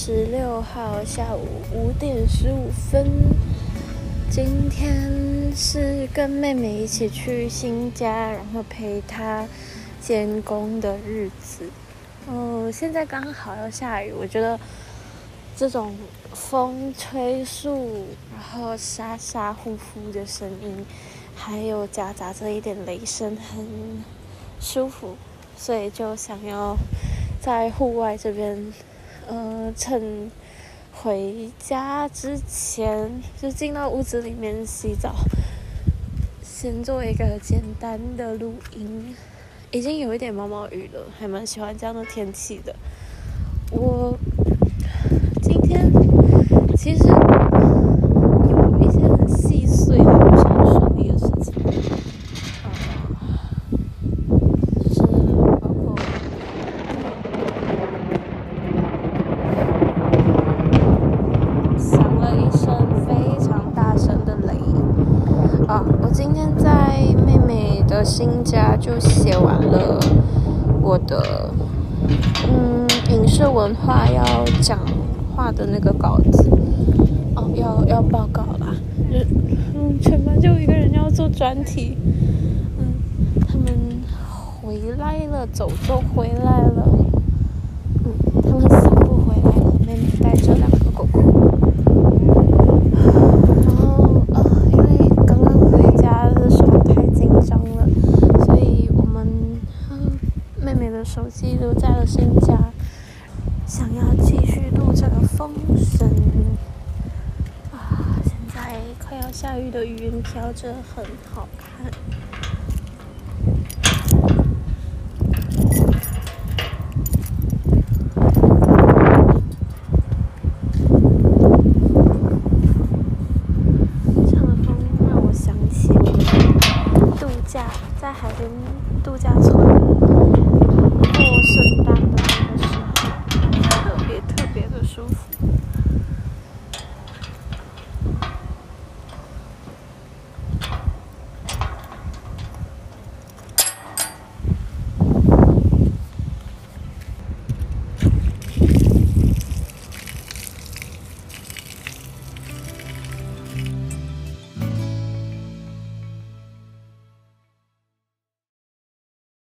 十六号下午五点十五分。今天是跟妹妹一起去新家，然后陪她监工的日子。哦，现在刚好要下雨，我觉得这种风吹树，然后沙沙呼呼的声音，还有夹杂着一点雷声，很舒服，所以就想要在户外这边。呃，趁回家之前就进到屋子里面洗澡，先做一个简单的录音。已经有一点毛毛雨了，还蛮喜欢这样的天气的。我今天其实。新家就写完了我的嗯影视文化要讲话的那个稿子。哦，要要报告啦，就嗯全班就一个人要做专题，嗯他们回来了，走就回来了，手机留在了新家想要继续录这个风声啊现在快要下雨的云飘着很好看。这样的风让我想起度假在海边度假